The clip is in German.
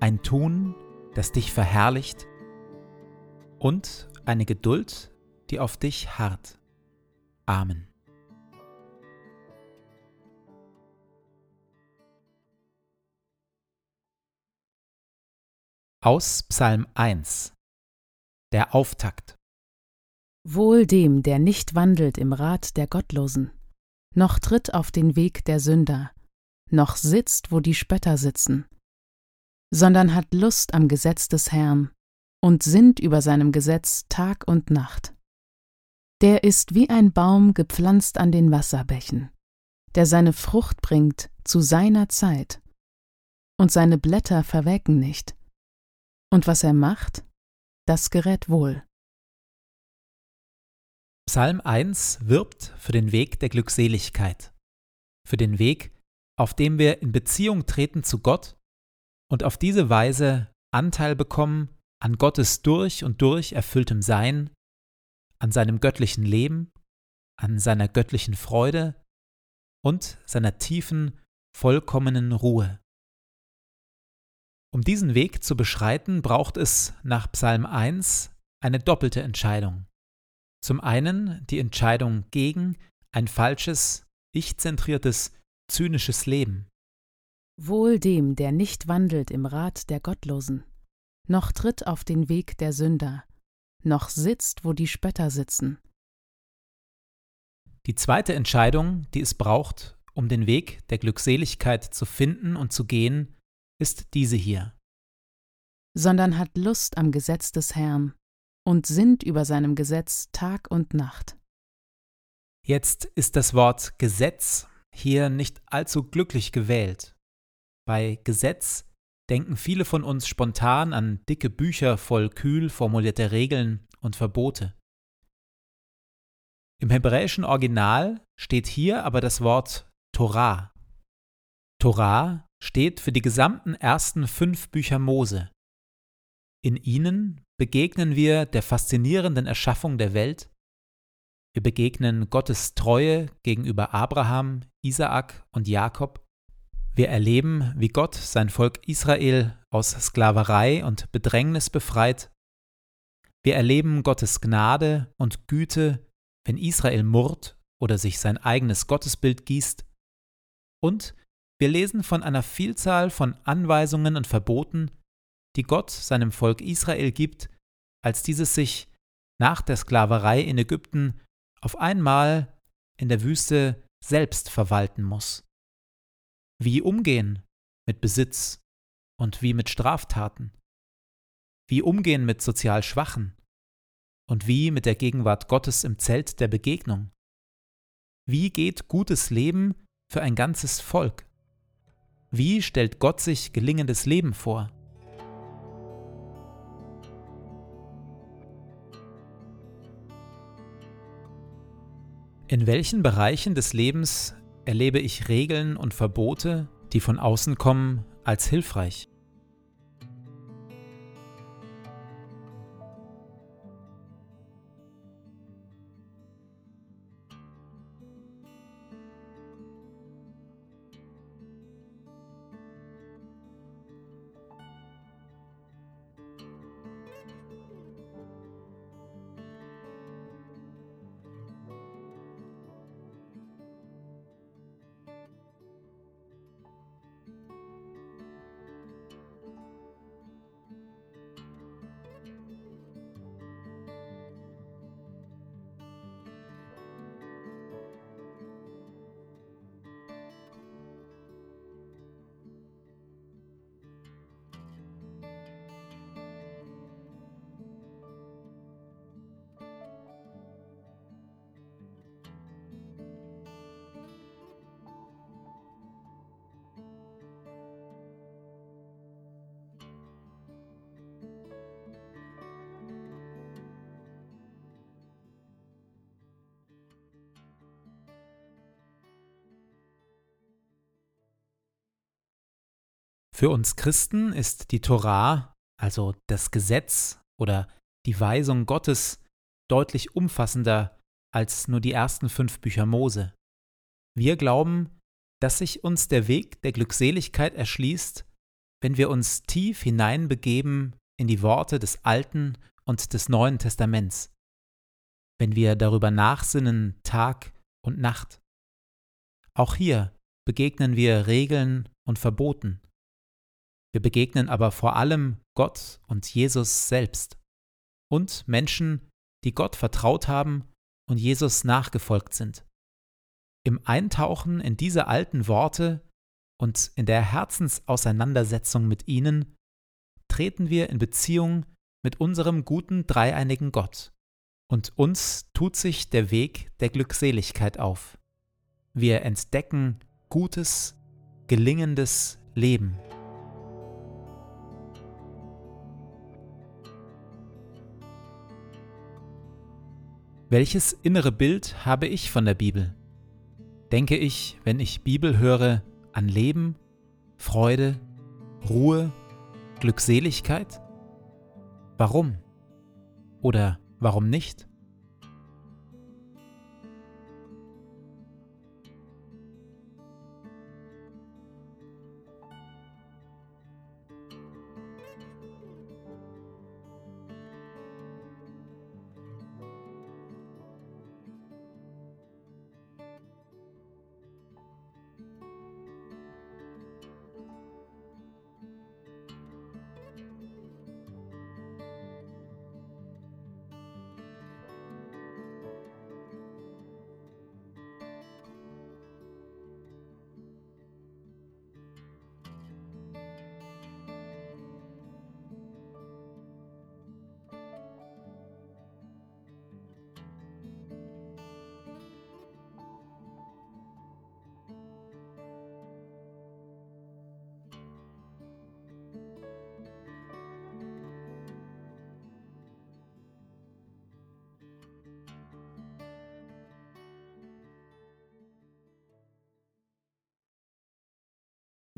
ein Tun, das dich verherrlicht und eine Geduld, die auf dich harrt. Amen. Aus Psalm 1 Der Auftakt Wohl dem, der nicht wandelt im Rat der Gottlosen, noch tritt auf den Weg der Sünder, noch sitzt, wo die Spötter sitzen, sondern hat Lust am Gesetz des Herrn und sinnt über seinem Gesetz Tag und Nacht. Der ist wie ein Baum gepflanzt an den Wasserbächen, der seine Frucht bringt zu seiner Zeit, und seine Blätter verwelken nicht. Und was er macht, das gerät wohl. Psalm 1 wirbt für den Weg der Glückseligkeit, für den Weg, auf dem wir in Beziehung treten zu Gott und auf diese Weise Anteil bekommen an Gottes durch und durch erfülltem Sein, an seinem göttlichen Leben, an seiner göttlichen Freude und seiner tiefen, vollkommenen Ruhe. Um diesen Weg zu beschreiten, braucht es nach Psalm 1 eine doppelte Entscheidung. Zum einen die Entscheidung gegen ein falsches, ich-zentriertes, zynisches Leben. Wohl dem, der nicht wandelt im Rat der Gottlosen, noch tritt auf den Weg der Sünder, noch sitzt, wo die Spötter sitzen. Die zweite Entscheidung, die es braucht, um den Weg der Glückseligkeit zu finden und zu gehen, ist diese hier. Sondern hat Lust am Gesetz des Herrn und sinnt über seinem Gesetz Tag und Nacht. Jetzt ist das Wort Gesetz hier nicht allzu glücklich gewählt. Bei Gesetz denken viele von uns spontan an dicke Bücher voll kühl formulierter Regeln und Verbote. Im hebräischen Original steht hier aber das Wort Torah. Torah steht für die gesamten ersten fünf Bücher Mose. In ihnen begegnen wir der faszinierenden Erschaffung der Welt, wir begegnen Gottes Treue gegenüber Abraham, Isaak und Jakob wir erleben, wie Gott sein Volk Israel aus Sklaverei und Bedrängnis befreit. Wir erleben Gottes Gnade und Güte, wenn Israel murrt oder sich sein eigenes Gottesbild gießt. Und wir lesen von einer Vielzahl von Anweisungen und Verboten, die Gott seinem Volk Israel gibt, als dieses sich nach der Sklaverei in Ägypten auf einmal in der Wüste selbst verwalten muss. Wie umgehen mit Besitz und wie mit Straftaten. Wie umgehen mit sozial Schwachen und wie mit der Gegenwart Gottes im Zelt der Begegnung. Wie geht gutes Leben für ein ganzes Volk? Wie stellt Gott sich gelingendes Leben vor? In welchen Bereichen des Lebens erlebe ich Regeln und Verbote, die von außen kommen, als hilfreich? Für uns Christen ist die Torah, also das Gesetz oder die Weisung Gottes, deutlich umfassender als nur die ersten fünf Bücher Mose. Wir glauben, dass sich uns der Weg der Glückseligkeit erschließt, wenn wir uns tief hineinbegeben in die Worte des Alten und des Neuen Testaments, wenn wir darüber nachsinnen Tag und Nacht. Auch hier begegnen wir Regeln und Verboten. Wir begegnen aber vor allem Gott und Jesus selbst und Menschen, die Gott vertraut haben und Jesus nachgefolgt sind. Im Eintauchen in diese alten Worte und in der Herzensauseinandersetzung mit ihnen treten wir in Beziehung mit unserem guten dreieinigen Gott, und uns tut sich der Weg der Glückseligkeit auf. Wir entdecken gutes, gelingendes Leben. Welches innere Bild habe ich von der Bibel? Denke ich, wenn ich Bibel höre, an Leben, Freude, Ruhe, Glückseligkeit? Warum? Oder warum nicht?